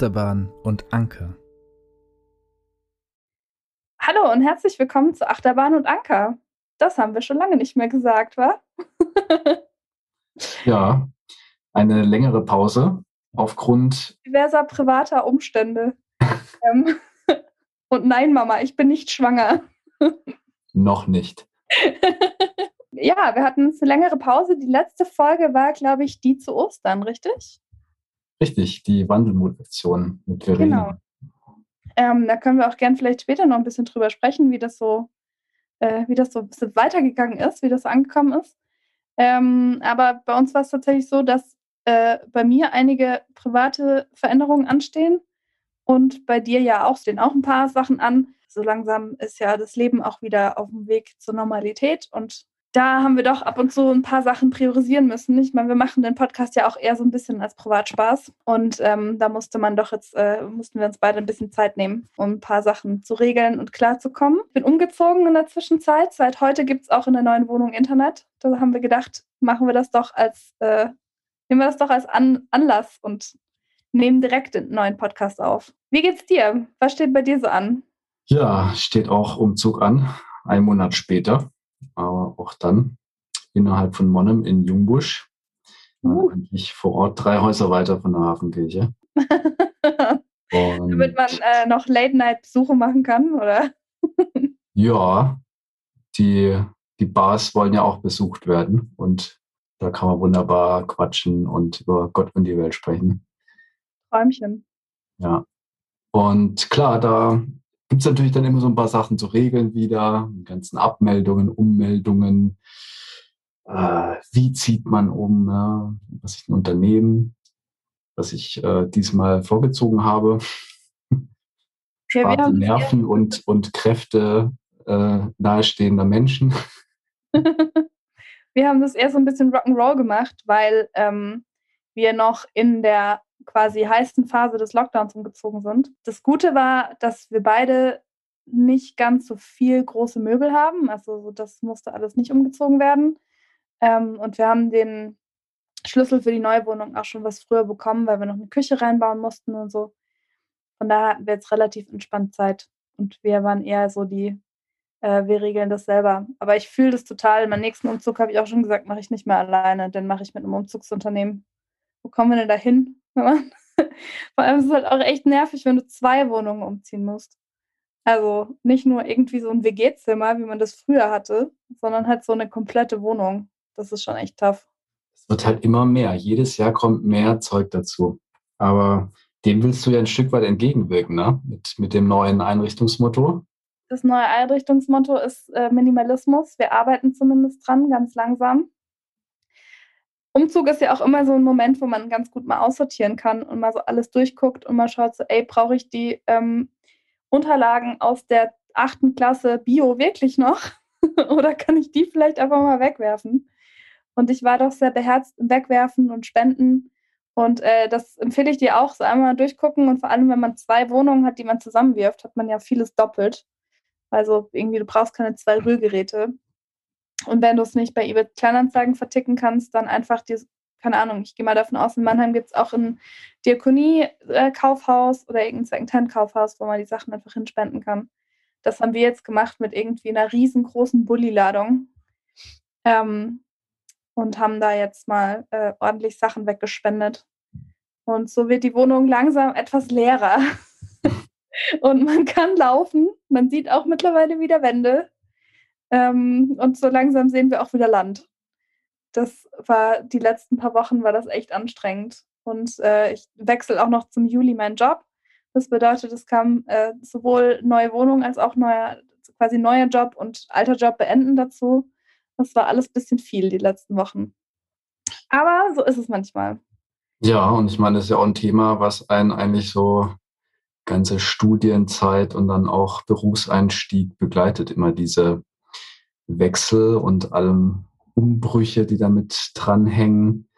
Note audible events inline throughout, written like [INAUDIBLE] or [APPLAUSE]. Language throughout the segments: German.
Achterbahn und Anker. Hallo und herzlich willkommen zu Achterbahn und Anker. Das haben wir schon lange nicht mehr gesagt, wa? ja, eine längere Pause aufgrund diverser privater Umstände. [LAUGHS] ähm, und nein, Mama, ich bin nicht schwanger. Noch nicht. [LAUGHS] ja, wir hatten eine längere Pause. Die letzte Folge war, glaube ich, die zu Ostern, richtig? Richtig, die Wandelmutation mit Verena. Genau. Ähm, da können wir auch gern vielleicht später noch ein bisschen drüber sprechen, wie das so, äh, wie das so weitergegangen ist, wie das angekommen ist. Ähm, aber bei uns war es tatsächlich so, dass äh, bei mir einige private Veränderungen anstehen und bei dir ja auch stehen auch ein paar Sachen an. So langsam ist ja das Leben auch wieder auf dem Weg zur Normalität und da haben wir doch ab und zu ein paar Sachen priorisieren müssen. Ich meine, wir machen den Podcast ja auch eher so ein bisschen als Privatspaß. Und ähm, da musste man doch jetzt, äh, mussten wir uns beide ein bisschen Zeit nehmen, um ein paar Sachen zu regeln und klarzukommen. Ich bin umgezogen in der Zwischenzeit. Seit heute gibt es auch in der neuen Wohnung Internet. Da haben wir gedacht, machen wir das doch als, äh, nehmen wir das doch als An Anlass und nehmen direkt den neuen Podcast auf. Wie geht's dir? Was steht bei dir so an? Ja, steht auch Umzug an, einen Monat später aber auch dann innerhalb von Monnem in Jungbusch. Uh. Ich vor Ort drei Häuser weiter von der Hafenkirche. [LAUGHS] Damit man äh, noch Late-Night-Besuche machen kann, oder? [LAUGHS] ja, die, die Bars wollen ja auch besucht werden und da kann man wunderbar quatschen und über Gott und die Welt sprechen. Träumchen. Ja. Und klar, da gibt es natürlich dann immer so ein paar Sachen zu regeln wieder, die ganzen Abmeldungen, Ummeldungen. Äh, wie zieht man um? Ja? Was ich ein Unternehmen, was ich äh, diesmal vorgezogen habe. Ja, Nerven und, und Kräfte äh, nahestehender Menschen. [LAUGHS] wir haben das eher so ein bisschen Rock'n'Roll gemacht, weil ähm, wir noch in der quasi heißesten Phase des Lockdowns umgezogen sind. Das Gute war, dass wir beide nicht ganz so viel große Möbel haben. Also das musste alles nicht umgezogen werden. Ähm, und wir haben den Schlüssel für die neue Wohnung auch schon was früher bekommen, weil wir noch eine Küche reinbauen mussten und so. Von daher hatten wir jetzt relativ entspannt Zeit. Und wir waren eher so die, äh, wir regeln das selber. Aber ich fühle das total. Meinen nächsten Umzug habe ich auch schon gesagt, mache ich nicht mehr alleine. Den mache ich mit einem Umzugsunternehmen. Wo kommen wir denn da hin? [LAUGHS] Vor allem ist es halt auch echt nervig, wenn du zwei Wohnungen umziehen musst. Also nicht nur irgendwie so ein WG-Zimmer, wie man das früher hatte, sondern halt so eine komplette Wohnung. Das ist schon echt tough. Es wird halt immer mehr. Jedes Jahr kommt mehr Zeug dazu. Aber dem willst du ja ein Stück weit entgegenwirken, ne? Mit, mit dem neuen Einrichtungsmotto. Das neue Einrichtungsmotto ist äh, Minimalismus. Wir arbeiten zumindest dran, ganz langsam. Umzug ist ja auch immer so ein Moment, wo man ganz gut mal aussortieren kann und mal so alles durchguckt und mal schaut, so, ey, brauche ich die ähm, Unterlagen aus der achten Klasse Bio wirklich noch? [LAUGHS] Oder kann ich die vielleicht einfach mal wegwerfen? Und ich war doch sehr beherzt im Wegwerfen und Spenden. Und äh, das empfehle ich dir auch, so einmal durchgucken. Und vor allem, wenn man zwei Wohnungen hat, die man zusammenwirft, hat man ja vieles doppelt. Also irgendwie, du brauchst keine zwei Rührgeräte. Und wenn du es nicht bei eBay Kleinanzeigen verticken kannst, dann einfach die, keine Ahnung, ich gehe mal davon aus, in Mannheim gibt es auch ein Diakonie-Kaufhaus oder irgendein Secondhand-Kaufhaus, wo man die Sachen einfach hinspenden kann. Das haben wir jetzt gemacht mit irgendwie einer riesengroßen Bulli-Ladung. Ähm, und haben da jetzt mal äh, ordentlich Sachen weggespendet. Und so wird die Wohnung langsam etwas leerer. [LAUGHS] und man kann laufen. Man sieht auch mittlerweile wieder Wände. Ähm, und so langsam sehen wir auch wieder Land. Das war die letzten paar Wochen war das echt anstrengend. Und äh, ich wechsle auch noch zum Juli meinen Job. Das bedeutet, es kam äh, sowohl neue Wohnung als auch neuer, quasi neuer Job und alter Job beenden dazu. Das war alles ein bisschen viel die letzten Wochen. Aber so ist es manchmal. Ja, und ich meine, das ist ja auch ein Thema, was einen eigentlich so ganze Studienzeit und dann auch Berufseinstieg begleitet. Immer diese Wechsel und allem Umbrüche, die damit dranhängen.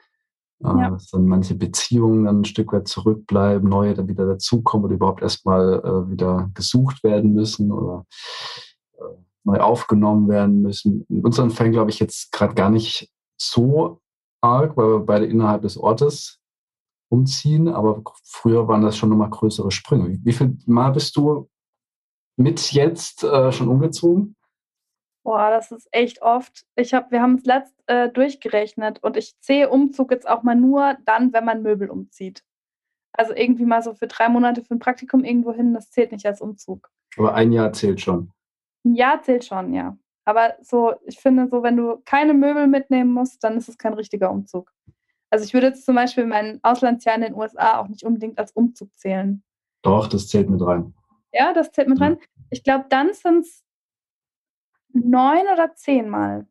Äh, ja. Dass dann manche Beziehungen dann ein Stück weit zurückbleiben, neue dann wieder dazukommen oder überhaupt erstmal äh, wieder gesucht werden müssen oder äh, neu aufgenommen werden müssen. In unseren Fällen glaube ich jetzt gerade gar nicht so arg, weil wir beide innerhalb des Ortes umziehen, aber früher waren das schon nochmal größere Sprünge. Wie viel Mal bist du mit jetzt äh, schon umgezogen? Boah, das ist echt oft. Ich hab, wir haben es letzt äh, durchgerechnet und ich zähle Umzug jetzt auch mal nur dann, wenn man Möbel umzieht. Also irgendwie mal so für drei Monate für ein Praktikum irgendwo hin, das zählt nicht als Umzug. Aber ein Jahr zählt schon. Ein Jahr zählt schon, ja. Aber so, ich finde, so, wenn du keine Möbel mitnehmen musst, dann ist es kein richtiger Umzug. Also ich würde jetzt zum Beispiel mein Auslandsjahr in den USA auch nicht unbedingt als Umzug zählen. Doch, das zählt mit rein. Ja, das zählt mit rein. Ich glaube, dann sind es neun oder zehn Mal.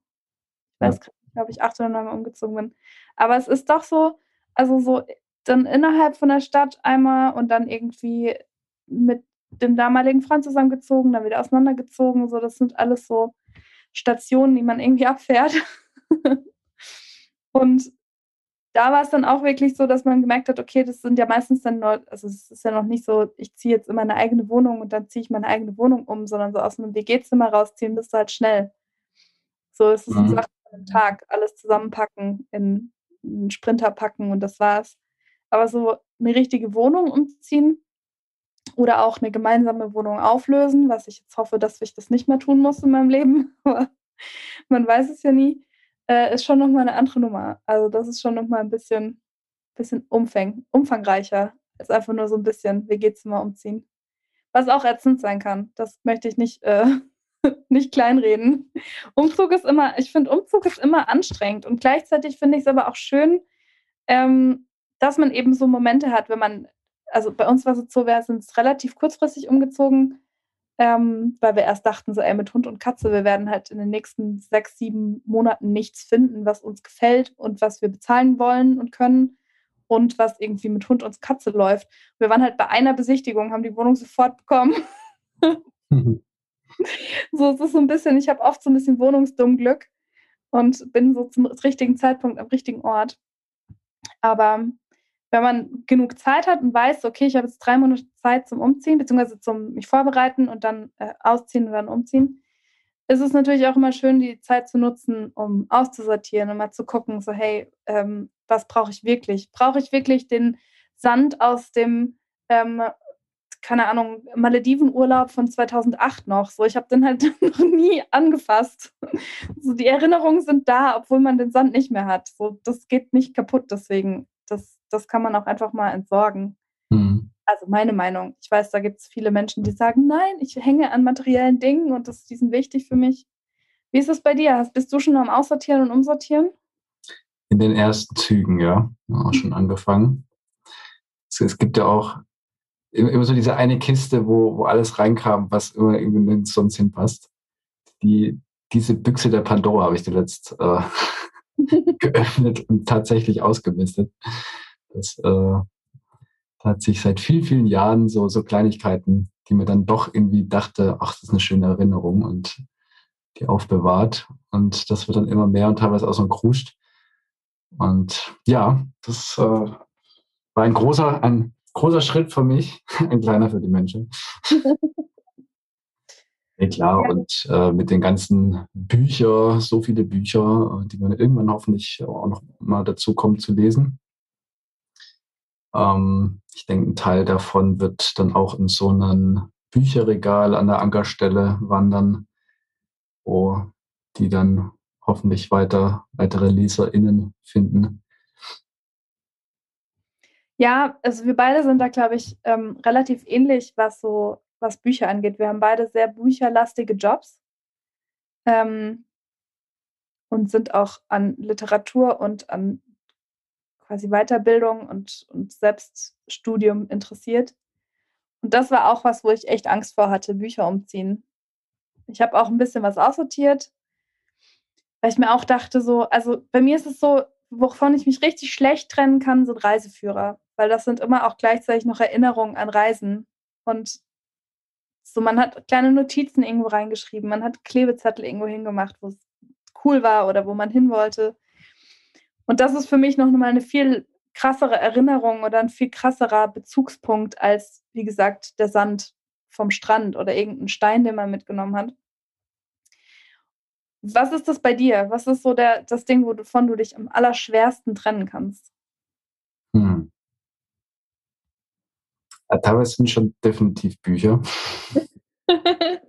Ich weiß ja. nicht, ob ich acht oder neun Mal umgezogen bin. Aber es ist doch so, also so dann innerhalb von der Stadt einmal und dann irgendwie mit dem damaligen Freund zusammengezogen, dann wieder auseinandergezogen. So, das sind alles so Stationen, die man irgendwie abfährt. [LAUGHS] und da war es dann auch wirklich so, dass man gemerkt hat, okay, das sind ja meistens dann nur, also es ist ja noch nicht so, ich ziehe jetzt in meine eigene Wohnung und dann ziehe ich meine eigene Wohnung um, sondern so aus einem WG-Zimmer rausziehen, bist du halt schnell. So, es ist mhm. eine Sache am Tag, alles zusammenpacken, in einen Sprinter packen und das war's. Aber so eine richtige Wohnung umziehen oder auch eine gemeinsame Wohnung auflösen, was ich jetzt hoffe, dass ich das nicht mehr tun muss in meinem Leben, [LAUGHS] aber man weiß es ja nie äh, ist schon nochmal eine andere Nummer. Also das ist schon nochmal ein bisschen, bisschen umfäng, umfangreicher als einfach nur so ein bisschen WG-Zimmer umziehen. Was auch ätzend sein kann. Das möchte ich nicht, äh, [LAUGHS] nicht kleinreden. Umzug ist immer, ich finde, Umzug ist immer anstrengend und gleichzeitig finde ich es aber auch schön, ähm, dass man eben so Momente hat, wenn man, also bei uns war es so, wir sind relativ kurzfristig umgezogen ähm, weil wir erst dachten, so, ey, mit Hund und Katze, wir werden halt in den nächsten sechs, sieben Monaten nichts finden, was uns gefällt und was wir bezahlen wollen und können und was irgendwie mit Hund und Katze läuft. Wir waren halt bei einer Besichtigung, haben die Wohnung sofort bekommen. [LAUGHS] mhm. So, es ist so ein bisschen, ich habe oft so ein bisschen Wohnungsdummglück und bin so zum richtigen Zeitpunkt am richtigen Ort. Aber wenn man genug Zeit hat und weiß, okay, ich habe jetzt drei Monate Zeit zum Umziehen, beziehungsweise zum mich vorbereiten und dann äh, ausziehen und dann umziehen, ist es natürlich auch immer schön, die Zeit zu nutzen, um auszusortieren und mal zu gucken, so hey, ähm, was brauche ich wirklich? Brauche ich wirklich den Sand aus dem, ähm, keine Ahnung, Maledivenurlaub von 2008 noch? So, ich habe den halt [LAUGHS] noch nie angefasst. So, die Erinnerungen sind da, obwohl man den Sand nicht mehr hat. So, das geht nicht kaputt, deswegen das das kann man auch einfach mal entsorgen. Mhm. Also meine Meinung. Ich weiß, da gibt es viele Menschen, die sagen, nein, ich hänge an materiellen Dingen und das, die sind wichtig für mich. Wie ist es bei dir? Bist du schon am Aussortieren und Umsortieren? In den ersten Zügen, ja. Auch schon angefangen. Es, es gibt ja auch immer so diese eine Kiste, wo, wo alles reinkam, was immer irgendwie sonst hinpasst. Die, diese Büchse der Pandora habe ich zuletzt äh, [LAUGHS] geöffnet und tatsächlich ausgemistet. Das äh, hat sich seit vielen, vielen Jahren so, so Kleinigkeiten, die mir dann doch irgendwie dachte, ach, das ist eine schöne Erinnerung und die aufbewahrt. Und das wird dann immer mehr und teilweise auch so ein Kruscht. Und ja, das äh, war ein großer, ein großer Schritt für mich, [LAUGHS] ein kleiner für die Menschen. [LAUGHS] ja, klar, und äh, mit den ganzen Büchern, so viele Bücher, die man irgendwann hoffentlich auch noch mal dazu kommt zu lesen. Ähm, ich denke, ein Teil davon wird dann auch in so einem Bücherregal an der Ankerstelle wandern, wo die dann hoffentlich weiter, weitere LeserInnen finden. Ja, also wir beide sind da, glaube ich, ähm, relativ ähnlich, was so, was Bücher angeht. Wir haben beide sehr bücherlastige Jobs ähm, und sind auch an Literatur und an quasi Weiterbildung und, und Selbststudium interessiert. Und das war auch was, wo ich echt Angst vor hatte, Bücher umziehen. Ich habe auch ein bisschen was aussortiert, weil ich mir auch dachte, so, also bei mir ist es so, wovon ich mich richtig schlecht trennen kann, sind Reiseführer, weil das sind immer auch gleichzeitig noch Erinnerungen an Reisen. Und so, man hat kleine Notizen irgendwo reingeschrieben, man hat Klebezettel irgendwo hingemacht, wo es cool war oder wo man hin wollte. Und das ist für mich noch mal eine viel krassere Erinnerung oder ein viel krasserer Bezugspunkt als, wie gesagt, der Sand vom Strand oder irgendein Stein, den man mitgenommen hat. Was ist das bei dir? Was ist so der, das Ding, wovon du dich am allerschwersten trennen kannst? Hm. Ja, teilweise sind schon definitiv Bücher. [LAUGHS]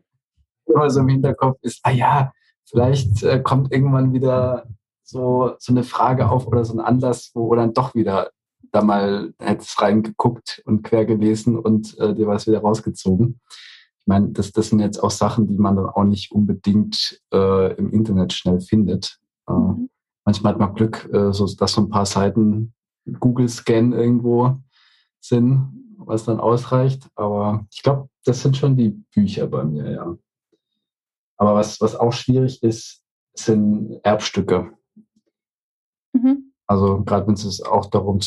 Immer so im Hinterkopf ist, ah ja, vielleicht äh, kommt irgendwann wieder so, so eine Frage auf oder so ein Anlass, wo dann doch wieder da mal hättest reingeguckt und quer gelesen und äh, dir was wieder rausgezogen. Ich meine, das, das sind jetzt auch Sachen, die man dann auch nicht unbedingt äh, im Internet schnell findet. Äh, mhm. Manchmal hat man Glück, äh, so, dass so ein paar Seiten Google-Scan irgendwo sind, was dann ausreicht. Aber ich glaube, das sind schon die Bücher bei mir, ja. Aber was, was auch schwierig ist, sind Erbstücke. Also gerade wenn es auch darum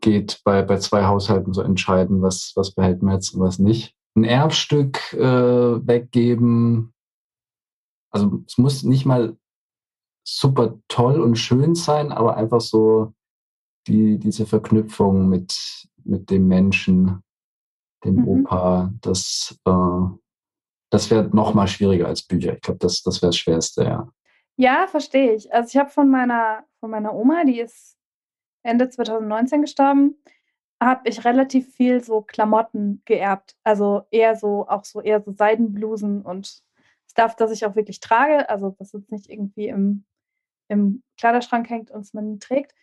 geht, bei, bei zwei Haushalten zu entscheiden, was, was behält man jetzt und was nicht. Ein Erbstück äh, weggeben, also es muss nicht mal super toll und schön sein, aber einfach so die, diese Verknüpfung mit, mit dem Menschen, dem mhm. Opa, das, äh, das wäre noch mal schwieriger als Bücher. Ich glaube, das, das wäre das Schwerste, ja. Ja, verstehe ich. Also ich habe von meiner, von meiner Oma, die ist Ende 2019 gestorben, habe ich relativ viel so Klamotten geerbt. Also eher so, auch so eher so Seidenblusen und Stuff, das ich auch wirklich trage. Also das jetzt nicht irgendwie im, im Kleiderschrank hängt und es man trägt.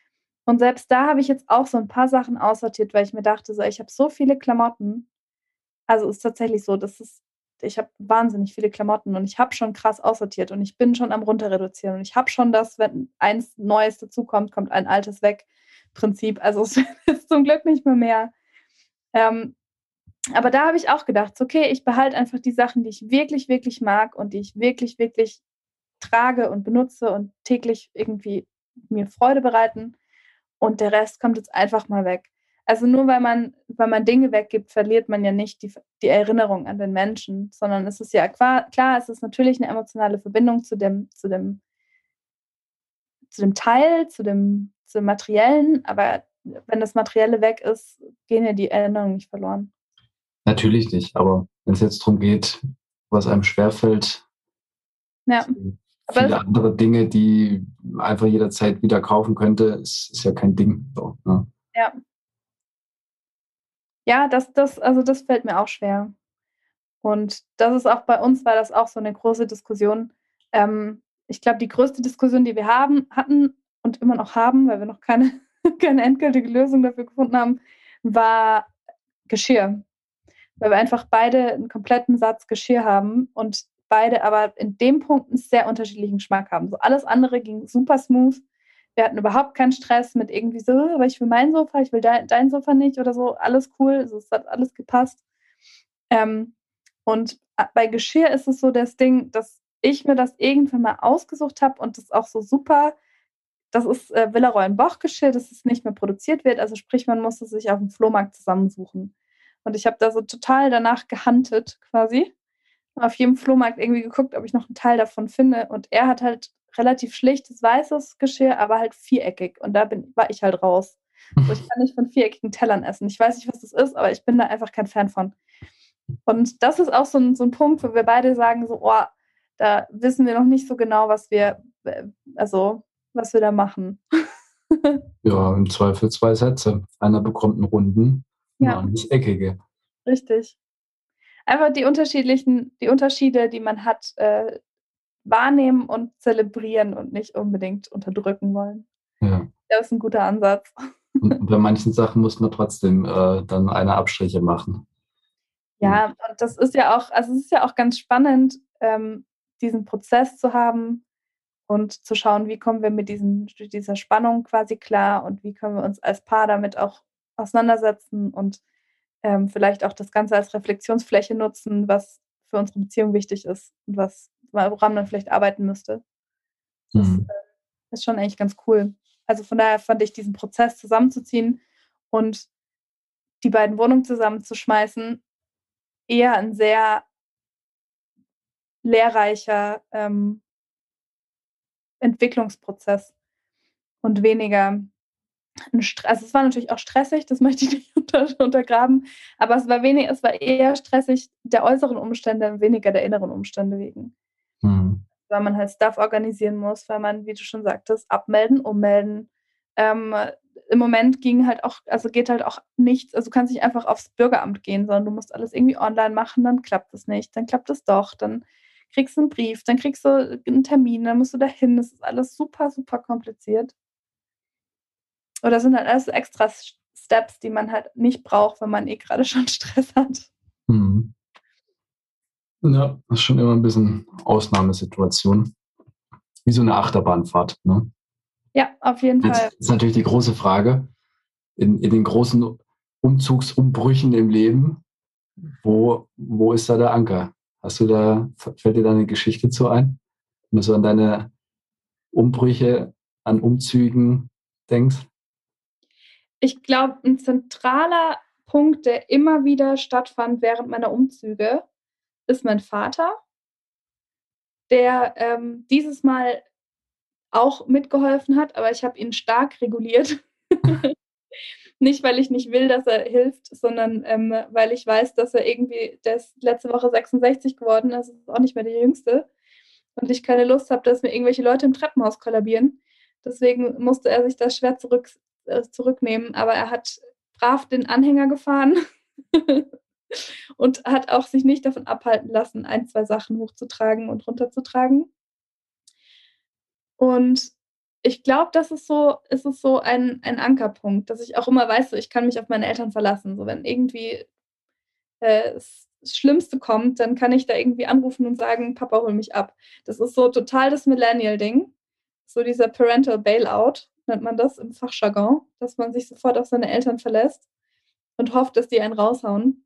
Und selbst da habe ich jetzt auch so ein paar Sachen aussortiert, weil ich mir dachte, so, ich habe so viele Klamotten. Also ist tatsächlich so, das ist ich habe wahnsinnig viele Klamotten und ich habe schon krass aussortiert und ich bin schon am runterreduzieren und ich habe schon das, wenn eins Neues dazukommt, kommt ein altes weg. Prinzip. Also [LAUGHS] es ist zum Glück nicht mehr mehr. Ähm, aber da habe ich auch gedacht, okay, ich behalte einfach die Sachen, die ich wirklich, wirklich mag und die ich wirklich, wirklich trage und benutze und täglich irgendwie mir Freude bereiten. Und der Rest kommt jetzt einfach mal weg. Also nur weil man, weil man Dinge weggibt, verliert man ja nicht die, die Erinnerung an den Menschen, sondern es ist ja klar, es ist natürlich eine emotionale Verbindung zu dem, zu dem, zu dem Teil, zu dem, zu dem Materiellen, aber wenn das Materielle weg ist, gehen ja die Erinnerungen nicht verloren. Natürlich nicht, aber wenn es jetzt darum geht, was einem schwerfällt, ja. viele andere Dinge, die einfach jederzeit wieder kaufen könnte, ist, ist ja kein Ding. So, ne? Ja, ja, das, das, also das fällt mir auch schwer. Und das ist auch bei uns, war das auch so eine große Diskussion. Ähm, ich glaube, die größte Diskussion, die wir haben, hatten und immer noch haben, weil wir noch keine, [LAUGHS] keine endgültige Lösung dafür gefunden haben, war Geschirr. Weil wir einfach beide einen kompletten Satz Geschirr haben und beide aber in dem Punkt einen sehr unterschiedlichen Geschmack haben. So alles andere ging super smooth wir hatten überhaupt keinen Stress mit irgendwie so, weil ich will mein Sofa, ich will dein, dein Sofa nicht oder so. Alles cool, also es hat alles gepasst. Ähm, und bei Geschirr ist es so das Ding, dass ich mir das irgendwann mal ausgesucht habe und das auch so super. Das ist äh, Villaroy Boch Geschirr, das ist nicht mehr produziert wird. Also sprich, man muss es sich auf dem Flohmarkt zusammensuchen. Und ich habe da so total danach gehandelt quasi. Auf jedem Flohmarkt irgendwie geguckt, ob ich noch einen Teil davon finde. Und er hat halt relativ schlichtes weißes Geschirr, aber halt viereckig. Und da bin, war ich halt raus. So, ich [LAUGHS] kann nicht von viereckigen Tellern essen. Ich weiß nicht, was das ist, aber ich bin da einfach kein Fan von. Und das ist auch so ein, so ein Punkt, wo wir beide sagen, so, oh, da wissen wir noch nicht so genau, was wir, also, was wir da machen. [LAUGHS] ja, im Zweifel zwei Sätze. Einer bekommt einen runden, ja. nicht eckige. Richtig. Einfach die unterschiedlichen, die Unterschiede, die man hat, äh, wahrnehmen und zelebrieren und nicht unbedingt unterdrücken wollen. Ja. Das ist ein guter Ansatz. Und bei manchen Sachen muss man trotzdem äh, dann eine Abstriche machen. Ja, und das ist ja auch, also es ist ja auch ganz spannend, ähm, diesen Prozess zu haben und zu schauen, wie kommen wir mit diesen, dieser Spannung quasi klar und wie können wir uns als Paar damit auch auseinandersetzen und ähm, vielleicht auch das Ganze als Reflexionsfläche nutzen, was für unsere Beziehung wichtig ist und was woran man vielleicht arbeiten müsste. Das mhm. äh, ist schon eigentlich ganz cool. Also von daher fand ich diesen Prozess zusammenzuziehen und die beiden Wohnungen zusammenzuschmeißen eher ein sehr lehrreicher ähm, Entwicklungsprozess und weniger ein Stress. Also es war natürlich auch stressig, das [LAUGHS] möchte ich nicht unter, untergraben, aber es war weniger, es war eher stressig der äußeren Umstände, weniger der inneren Umstände wegen. Mhm. Weil man halt Stuff organisieren muss, weil man, wie du schon sagtest, abmelden, ummelden, ähm, im Moment ging halt auch, also geht halt auch nichts, also du kannst nicht einfach aufs Bürgeramt gehen, sondern du musst alles irgendwie online machen, dann klappt es nicht, dann klappt es doch, dann kriegst du einen Brief, dann kriegst du einen Termin, dann musst du dahin, das ist alles super, super kompliziert. Oder sind halt alles extra Steps, die man halt nicht braucht, wenn man eh gerade [LAUGHS] schon Stress hat. Mhm. Ja, das ist schon immer ein bisschen Ausnahmesituation. Wie so eine Achterbahnfahrt, ne? Ja, auf jeden Jetzt Fall. ist natürlich die große Frage, in, in den großen Umzugsumbrüchen im Leben, wo, wo ist da der Anker? Hast du da, fällt dir da eine Geschichte zu ein? Wenn du so an deine Umbrüche, an Umzügen denkst? Ich glaube, ein zentraler Punkt, der immer wieder stattfand während meiner Umzüge, ist mein Vater, der ähm, dieses Mal auch mitgeholfen hat, aber ich habe ihn stark reguliert. [LAUGHS] nicht, weil ich nicht will, dass er hilft, sondern ähm, weil ich weiß, dass er irgendwie, der ist letzte Woche 66 geworden, also ist auch nicht mehr der Jüngste. Und ich keine Lust habe, dass mir irgendwelche Leute im Treppenhaus kollabieren. Deswegen musste er sich das schwer zurück, äh, zurücknehmen. Aber er hat brav den Anhänger gefahren [LAUGHS] und hat auch sich nicht davon abhalten lassen, ein, zwei Sachen hochzutragen und runterzutragen. Und ich glaube, das ist so, ist es so ein, ein Ankerpunkt, dass ich auch immer weiß, so, ich kann mich auf meine Eltern verlassen. So, wenn irgendwie äh, das Schlimmste kommt, dann kann ich da irgendwie anrufen und sagen, Papa, hol mich ab. Das ist so total das Millennial-Ding. So dieser Parental Bailout nennt man das im Fachjargon, dass man sich sofort auf seine Eltern verlässt und hofft, dass die einen raushauen.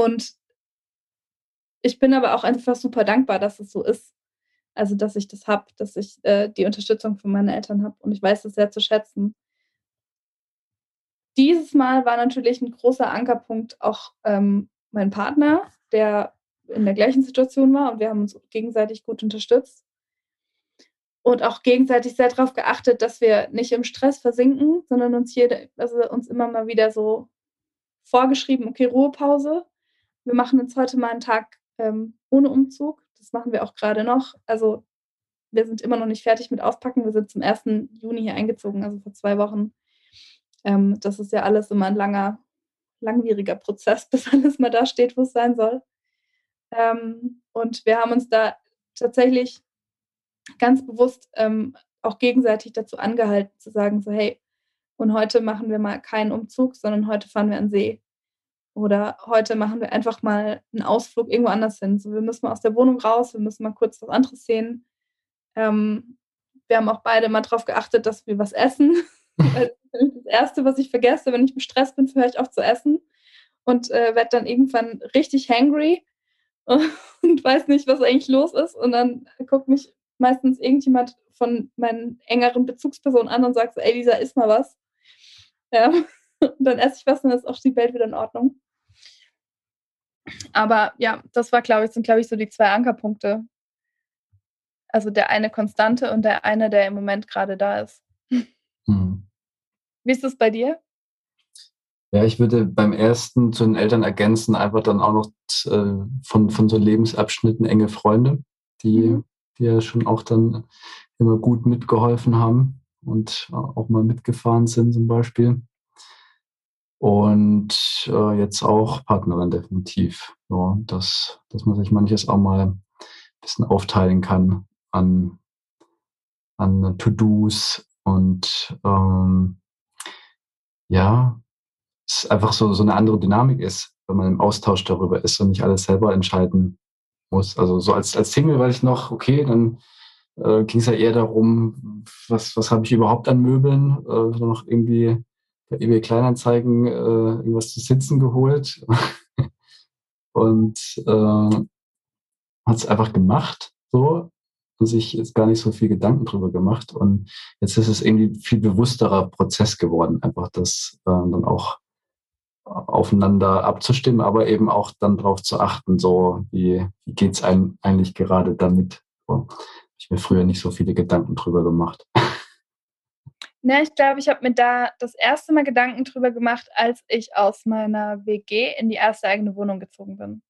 Und ich bin aber auch einfach super dankbar, dass es so ist. Also, dass ich das habe, dass ich äh, die Unterstützung von meinen Eltern habe und ich weiß das sehr zu schätzen. Dieses Mal war natürlich ein großer Ankerpunkt auch ähm, mein Partner, der in der gleichen Situation war und wir haben uns gegenseitig gut unterstützt und auch gegenseitig sehr darauf geachtet, dass wir nicht im Stress versinken, sondern uns jede, also uns immer mal wieder so vorgeschrieben, okay, Ruhepause. Wir machen jetzt heute mal einen Tag ähm, ohne Umzug. Das machen wir auch gerade noch. Also wir sind immer noch nicht fertig mit Auspacken. Wir sind zum 1. Juni hier eingezogen, also vor zwei Wochen. Ähm, das ist ja alles immer ein langer, langwieriger Prozess, [LAUGHS] bis alles mal da steht, wo es sein soll. Ähm, und wir haben uns da tatsächlich ganz bewusst ähm, auch gegenseitig dazu angehalten, zu sagen, so hey, und heute machen wir mal keinen Umzug, sondern heute fahren wir an See. Oder heute machen wir einfach mal einen Ausflug irgendwo anders hin. So, wir müssen mal aus der Wohnung raus, wir müssen mal kurz was anderes sehen. Ähm, wir haben auch beide mal darauf geachtet, dass wir was essen. [LAUGHS] das Erste, was ich vergesse, wenn ich im Stress bin, höre ich auf zu essen und äh, werde dann irgendwann richtig hangry [LAUGHS] und weiß nicht, was eigentlich los ist. Und dann guckt mich meistens irgendjemand von meinen engeren Bezugspersonen an und sagt so, ey, Lisa, isst mal was. Ja. [LAUGHS] Und dann esse ich was und dann ist auch die Welt wieder in Ordnung. Aber ja, das war, glaube ich, sind, glaube ich, so die zwei Ankerpunkte. Also der eine Konstante und der eine, der im Moment gerade da ist. Mhm. Wie ist das bei dir? Ja, ich würde beim ersten zu den Eltern ergänzen, einfach dann auch noch äh, von, von so Lebensabschnitten enge Freunde, die, mhm. die ja schon auch dann immer gut mitgeholfen haben und auch mal mitgefahren sind zum Beispiel. Und äh, jetzt auch Partnerin definitiv. So, dass, dass man sich manches auch mal ein bisschen aufteilen kann an, an To-Dos und ähm, ja, es einfach so, so eine andere Dynamik ist, wenn man im Austausch darüber ist und nicht alles selber entscheiden muss. Also so als, als Single weiß ich noch, okay, dann äh, ging es ja eher darum, was, was habe ich überhaupt an Möbeln, äh, noch irgendwie bei eBay Kleinanzeigen äh, irgendwas zu sitzen geholt [LAUGHS] und äh, hat es einfach gemacht so und sich jetzt gar nicht so viel Gedanken drüber gemacht und jetzt ist es irgendwie viel bewussterer Prozess geworden, einfach das äh, dann auch aufeinander abzustimmen, aber eben auch dann darauf zu achten, so wie, wie geht es einem eigentlich gerade damit. So, ich mir früher nicht so viele Gedanken drüber gemacht. [LAUGHS] Ne, ich glaube, ich habe mir da das erste Mal Gedanken drüber gemacht, als ich aus meiner WG in die erste eigene Wohnung gezogen bin.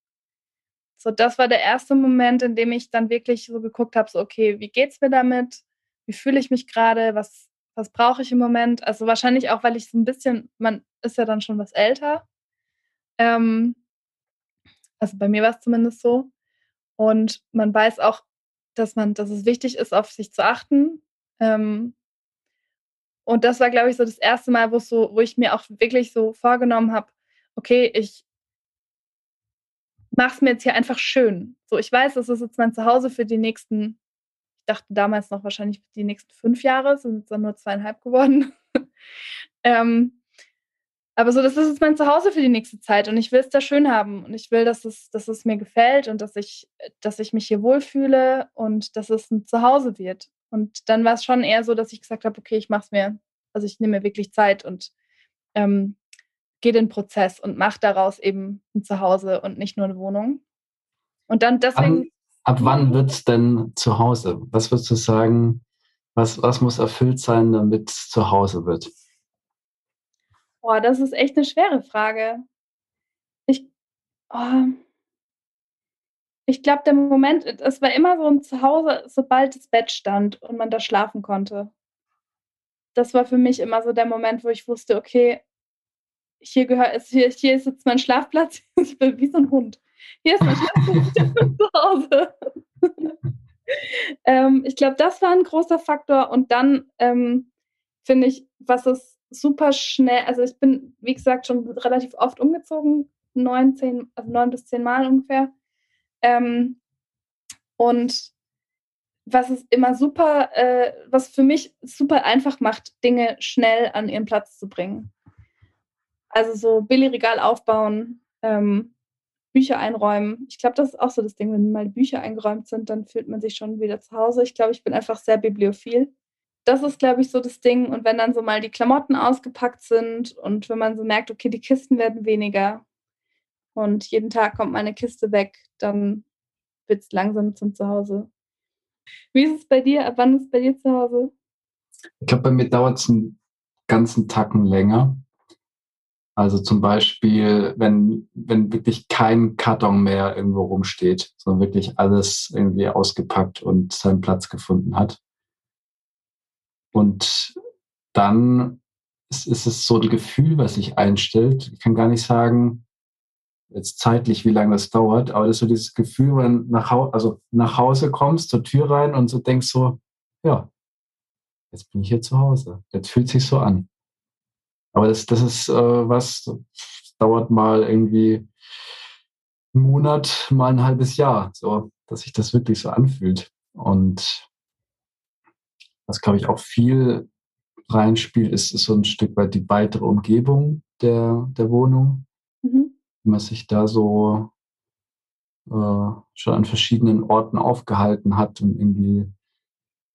So, das war der erste Moment, in dem ich dann wirklich so geguckt habe, so, okay, wie geht's mir damit? Wie fühle ich mich gerade? Was was brauche ich im Moment. Also wahrscheinlich auch, weil ich so ein bisschen, man ist ja dann schon was älter. Ähm, also bei mir war es zumindest so. Und man weiß auch, dass man, dass es wichtig ist, auf sich zu achten. Ähm, und das war, glaube ich, so das erste Mal, wo so, wo ich mir auch wirklich so vorgenommen habe, okay, ich mache es mir jetzt hier einfach schön. So, ich weiß, das ist jetzt mein Zuhause für die nächsten, ich dachte damals noch wahrscheinlich die nächsten fünf Jahre, sind es dann nur zweieinhalb geworden. [LAUGHS] ähm, aber so, das ist jetzt mein Zuhause für die nächste Zeit und ich will es da schön haben und ich will, dass es, dass es mir gefällt und dass ich, dass ich mich hier wohlfühle und dass es ein Zuhause wird. Und dann war es schon eher so, dass ich gesagt habe, okay, ich mache es mir, also ich nehme mir wirklich Zeit und ähm, gehe den Prozess und mache daraus eben ein Zuhause und nicht nur eine Wohnung. Und dann deswegen. Ab, ab wann wird es denn zu Hause? Was würdest du sagen, was, was muss erfüllt sein, damit es zu Hause wird? Boah, das ist echt eine schwere Frage. Ich, oh, ich glaube, der Moment, es war immer so ein Zuhause, sobald das Bett stand und man da schlafen konnte. Das war für mich immer so der Moment, wo ich wusste, okay, hier gehört, hier, hier ist jetzt mein Schlafplatz, [LAUGHS] ich bin wie so ein Hund. Hier ist mein Schlafplatz zu Hause. [LAUGHS] ähm, ich glaube, das war ein großer Faktor. Und dann ähm, finde ich, was es super schnell, also ich bin, wie gesagt, schon relativ oft umgezogen, neun, zehn, also neun bis zehn Mal ungefähr. Ähm, und was es immer super, äh, was für mich super einfach macht, Dinge schnell an ihren Platz zu bringen. Also so Billigregal aufbauen, ähm, Bücher einräumen. Ich glaube, das ist auch so das Ding, wenn mal Bücher eingeräumt sind, dann fühlt man sich schon wieder zu Hause. Ich glaube, ich bin einfach sehr bibliophil. Das ist, glaube ich, so das Ding. Und wenn dann so mal die Klamotten ausgepackt sind und wenn man so merkt, okay, die Kisten werden weniger und jeden Tag kommt meine Kiste weg, dann wird es langsam zum Zuhause. Wie ist es bei dir? Ab wann ist es bei dir zu Hause? Ich glaube, bei mir dauert es einen ganzen Tacken länger. Also zum Beispiel, wenn, wenn wirklich kein Karton mehr irgendwo rumsteht, sondern wirklich alles irgendwie ausgepackt und seinen Platz gefunden hat. Und dann ist, ist es so ein Gefühl, was sich einstellt. Ich kann gar nicht sagen, jetzt zeitlich, wie lange das dauert, aber das ist so dieses Gefühl, wenn du nach, also nach Hause kommst, zur Tür rein und so denkst so, ja, jetzt bin ich hier zu Hause. Jetzt fühlt sich so an. Aber das, das ist äh, was, das dauert mal irgendwie einen Monat, mal ein halbes Jahr, so, dass sich das wirklich so anfühlt. Und was, glaube ich, auch viel reinspielt, ist, ist so ein Stück weit die weitere Umgebung der, der Wohnung. Man sich da so äh, schon an verschiedenen Orten aufgehalten hat und irgendwie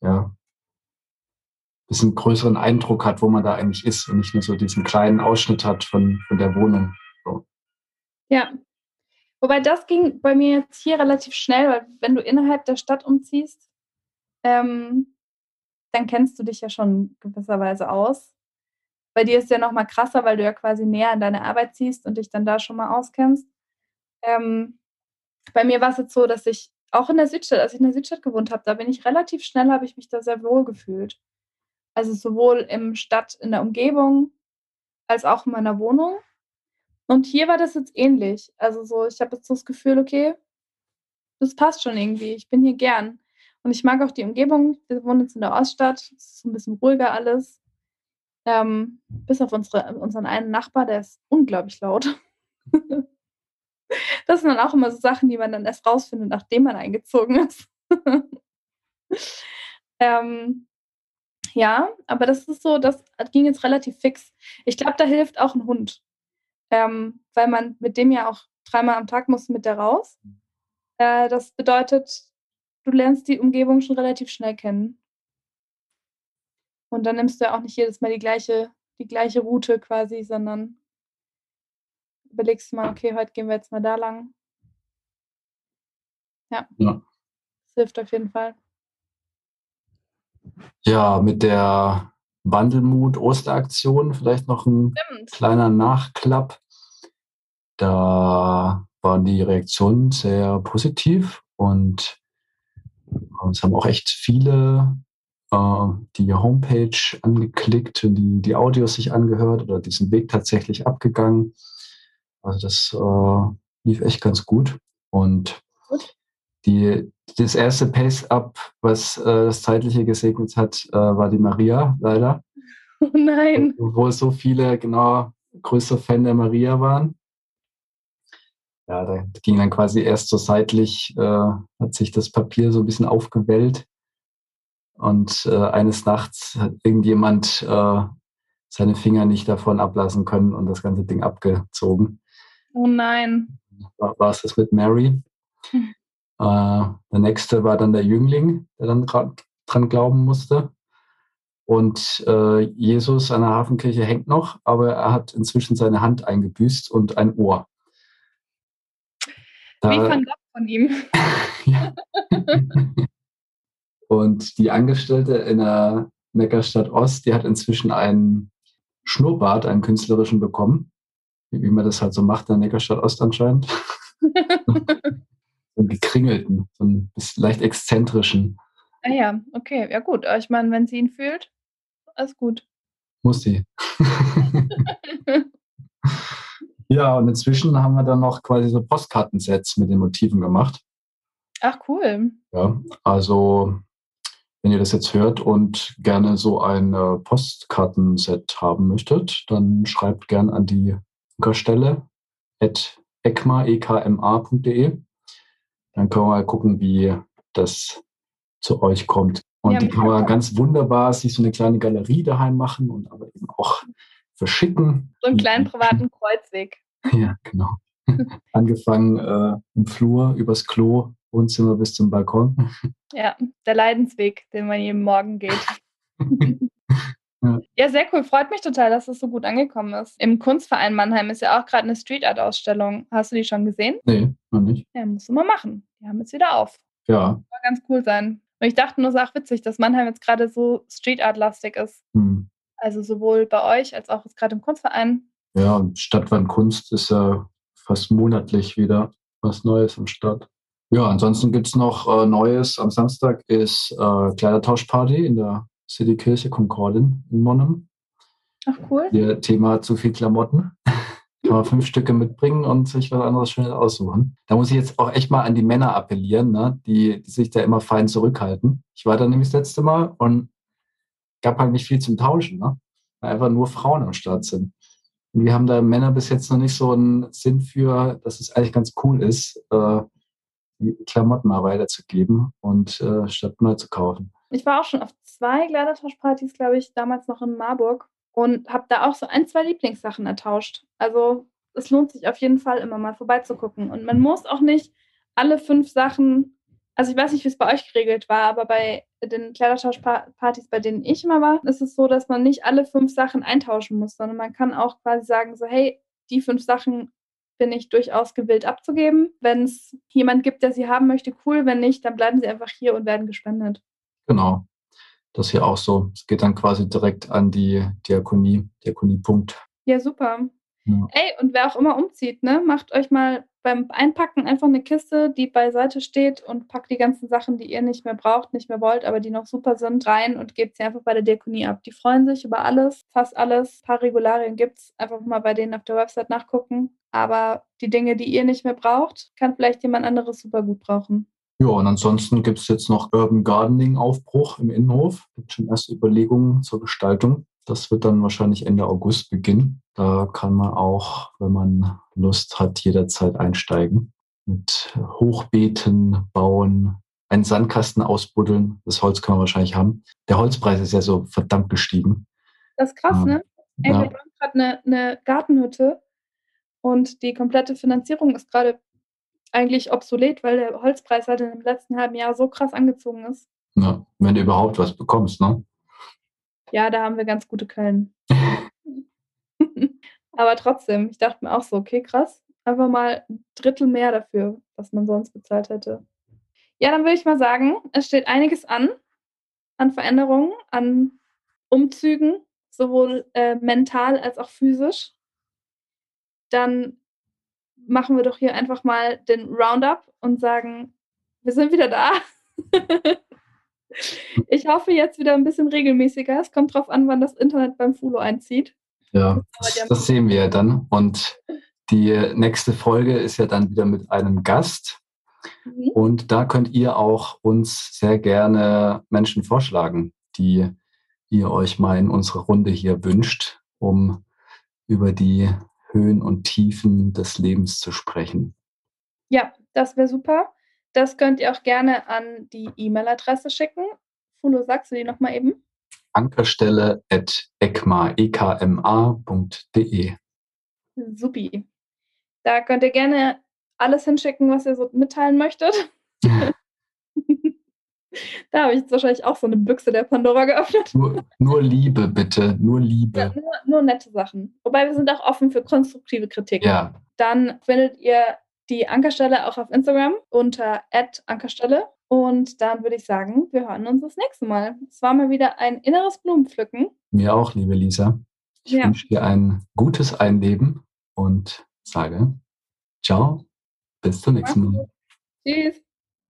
ja, bisschen größeren Eindruck hat, wo man da eigentlich ist und nicht nur so diesen kleinen Ausschnitt hat von, von der Wohnung. So. Ja. Wobei das ging bei mir jetzt hier relativ schnell, weil wenn du innerhalb der Stadt umziehst, ähm, dann kennst du dich ja schon gewisserweise aus. Bei dir ist ja noch mal krasser, weil du ja quasi näher an deine Arbeit ziehst und dich dann da schon mal auskennst. Ähm, bei mir war es jetzt so, dass ich auch in der Südstadt, als ich in der Südstadt gewohnt habe, da bin ich relativ schnell, habe ich mich da sehr wohl gefühlt. Also sowohl im Stadt, in der Umgebung, als auch in meiner Wohnung. Und hier war das jetzt ähnlich. Also so, ich habe jetzt so das Gefühl, okay, das passt schon irgendwie. Ich bin hier gern. Und ich mag auch die Umgebung. Wir wohnen jetzt in der Oststadt. Es ist so ein bisschen ruhiger alles. Ähm, bis auf unsere, unseren einen Nachbar, der ist unglaublich laut. [LAUGHS] das sind dann auch immer so Sachen, die man dann erst rausfindet, nachdem man eingezogen ist. [LAUGHS] ähm, ja, aber das ist so, das ging jetzt relativ fix. Ich glaube, da hilft auch ein Hund, ähm, weil man mit dem ja auch dreimal am Tag muss mit der raus. Äh, das bedeutet, du lernst die Umgebung schon relativ schnell kennen. Und dann nimmst du ja auch nicht jedes Mal die gleiche, die gleiche Route quasi, sondern überlegst mal, okay, heute gehen wir jetzt mal da lang. Ja. ja. Das hilft auf jeden Fall. Ja, mit der Wandelmut-Osteraktion vielleicht noch ein Stimmt. kleiner Nachklapp. Da waren die Reaktionen sehr positiv und es haben auch echt viele die Homepage angeklickt und die, die Audios sich angehört oder diesen Weg tatsächlich abgegangen. Also das äh, lief echt ganz gut. Und die, das erste Pace-Up, was äh, das Zeitliche gesegnet hat, äh, war die Maria, leider. Oh nein. Wo so viele, genau, größere Fan der Maria waren. Ja, da ging dann quasi erst so seitlich, äh, hat sich das Papier so ein bisschen aufgewellt. Und äh, eines Nachts hat irgendjemand äh, seine Finger nicht davon ablassen können und das ganze Ding abgezogen. Oh nein. War, war es das mit Mary? Hm. Äh, der nächste war dann der Jüngling, der dann dran glauben musste. Und äh, Jesus an der Hafenkirche hängt noch, aber er hat inzwischen seine Hand eingebüßt und ein Ohr. Da, Wie fand das von ihm? [LAUGHS] [LAUGHS] und die Angestellte in der Neckarstadt Ost, die hat inzwischen einen Schnurrbart, einen künstlerischen bekommen. Wie, man das halt so macht in der Neckarstadt Ost anscheinend. [LAUGHS] so einen gekringelten, so einen leicht exzentrischen. Ah ja, okay, ja gut. Aber ich meine, wenn sie ihn fühlt, alles gut. Muss sie. [LAUGHS] ja, und inzwischen haben wir dann noch quasi so Postkartensets mit den Motiven gemacht. Ach, cool. Ja, also wenn ihr das jetzt hört und gerne so ein äh, Postkartenset haben möchtet, dann schreibt gern an die Stelle at ekma.de. Dann können wir mal gucken, wie das zu euch kommt. Und ja, die kann man ganz wunderbar sich so eine kleine Galerie daheim machen und aber eben auch verschicken. So einen kleinen privaten Kreuzweg. [LAUGHS] Ja, genau. [LAUGHS] Angefangen äh, im Flur, übers Klo, Wohnzimmer bis zum Balkon. [LAUGHS] Ja, der Leidensweg, den man jeden Morgen geht. [LAUGHS] ja. ja, sehr cool. Freut mich total, dass das so gut angekommen ist. Im Kunstverein Mannheim ist ja auch gerade eine Street Art Ausstellung. Hast du die schon gesehen? Nee, noch nicht. Ja, musst du mal machen. Die haben jetzt wieder auf. Ja. Soll ganz cool sein. Und ich dachte nur, es ist auch witzig, dass Mannheim jetzt gerade so Street Art-lastig ist. Hm. Also sowohl bei euch als auch jetzt gerade im Kunstverein. Ja, und Stadtwand Kunst ist ja fast monatlich wieder was Neues am Start. Ja, ansonsten gibt es noch äh, Neues. Am Samstag ist äh, Kleidertauschparty in der Citykirche Concordin in Monnem. Ach cool. Ihr Thema zu viel Klamotten [LAUGHS] kann man fünf Stücke mitbringen und sich was anderes schnell aussuchen. Da muss ich jetzt auch echt mal an die Männer appellieren, ne? die, die sich da immer fein zurückhalten. Ich war da nämlich das letzte Mal und gab halt nicht viel zum Tauschen, ne? weil einfach nur Frauen am Start sind. Und wir haben da Männer bis jetzt noch nicht so einen Sinn für, dass es eigentlich ganz cool ist, äh, die Klamotten mal weiterzugeben und äh, statt neu zu kaufen. Ich war auch schon auf zwei Kleidertauschpartys, glaube ich, damals noch in Marburg und habe da auch so ein, zwei Lieblingssachen ertauscht. Also es lohnt sich auf jeden Fall immer mal vorbeizugucken. Und man muss auch nicht alle fünf Sachen, also ich weiß nicht, wie es bei euch geregelt war, aber bei den Kleidertauschpartys, bei denen ich immer war, ist es so, dass man nicht alle fünf Sachen eintauschen muss, sondern man kann auch quasi sagen, so hey, die fünf Sachen bin ich durchaus gewillt abzugeben. Wenn es jemand gibt, der sie haben möchte, cool. Wenn nicht, dann bleiben sie einfach hier und werden gespendet. Genau das hier auch so. Es geht dann quasi direkt an die Diakonie, Diakoniepunkt. Ja, super. Ja. Ey, und wer auch immer umzieht, ne, macht euch mal beim Einpacken einfach eine Kiste, die beiseite steht und packt die ganzen Sachen, die ihr nicht mehr braucht, nicht mehr wollt, aber die noch super sind, rein und gebt sie einfach bei der Diakonie ab. Die freuen sich über alles, fast alles. Ein paar Regularien gibt es. Einfach mal bei denen auf der Website nachgucken. Aber die Dinge, die ihr nicht mehr braucht, kann vielleicht jemand anderes super gut brauchen. Ja, und ansonsten gibt es jetzt noch Urban Gardening Aufbruch im Innenhof. Gibt schon erste Überlegungen zur Gestaltung. Das wird dann wahrscheinlich Ende August beginnen. Da kann man auch, wenn man Lust hat, jederzeit einsteigen. Mit Hochbeeten bauen, einen Sandkasten ausbuddeln. Das Holz kann man wahrscheinlich haben. Der Holzpreis ist ja so verdammt gestiegen. Das ist krass, ne? Ey, ja. wir bauen gerade eine, eine Gartenhütte und die komplette Finanzierung ist gerade eigentlich obsolet, weil der Holzpreis halt im letzten halben Jahr so krass angezogen ist. Ja, wenn du überhaupt was bekommst, ne? Ja, da haben wir ganz gute Quellen. [LAUGHS] [LAUGHS] Aber trotzdem, ich dachte mir auch so, okay, krass, einfach mal ein Drittel mehr dafür, was man sonst bezahlt hätte. Ja, dann würde ich mal sagen, es steht einiges an, an Veränderungen, an Umzügen, sowohl äh, mental als auch physisch. Dann machen wir doch hier einfach mal den Roundup und sagen, wir sind wieder da. [LAUGHS] Ich hoffe jetzt wieder ein bisschen regelmäßiger. Es kommt drauf an, wann das Internet beim Fulo einzieht. Ja, das, das sehen wir ja dann. Und die nächste Folge ist ja dann wieder mit einem Gast. Mhm. Und da könnt ihr auch uns sehr gerne Menschen vorschlagen, die ihr euch mal in unsere Runde hier wünscht, um über die Höhen und Tiefen des Lebens zu sprechen. Ja, das wäre super. Das könnt ihr auch gerne an die E-Mail-Adresse schicken. Fulo, sagst du die nochmal eben? Ankerstelle at ekma.de. Supi. Da könnt ihr gerne alles hinschicken, was ihr so mitteilen möchtet. [LAUGHS] da habe ich jetzt wahrscheinlich auch so eine Büchse der Pandora geöffnet. Nur, nur Liebe, bitte. Nur Liebe. Ja, nur, nur, nette Sachen. Wobei wir sind auch offen für konstruktive Kritik. Ja. Dann findet ihr die Ankerstelle auch auf Instagram unter Ankerstelle. Und dann würde ich sagen, wir hören uns das nächste Mal. Es war mal wieder ein inneres Blumenpflücken. Mir auch, liebe Lisa. Ich ja. wünsche dir ein gutes Einleben und sage ciao, bis zum nächsten Mal. Tschüss.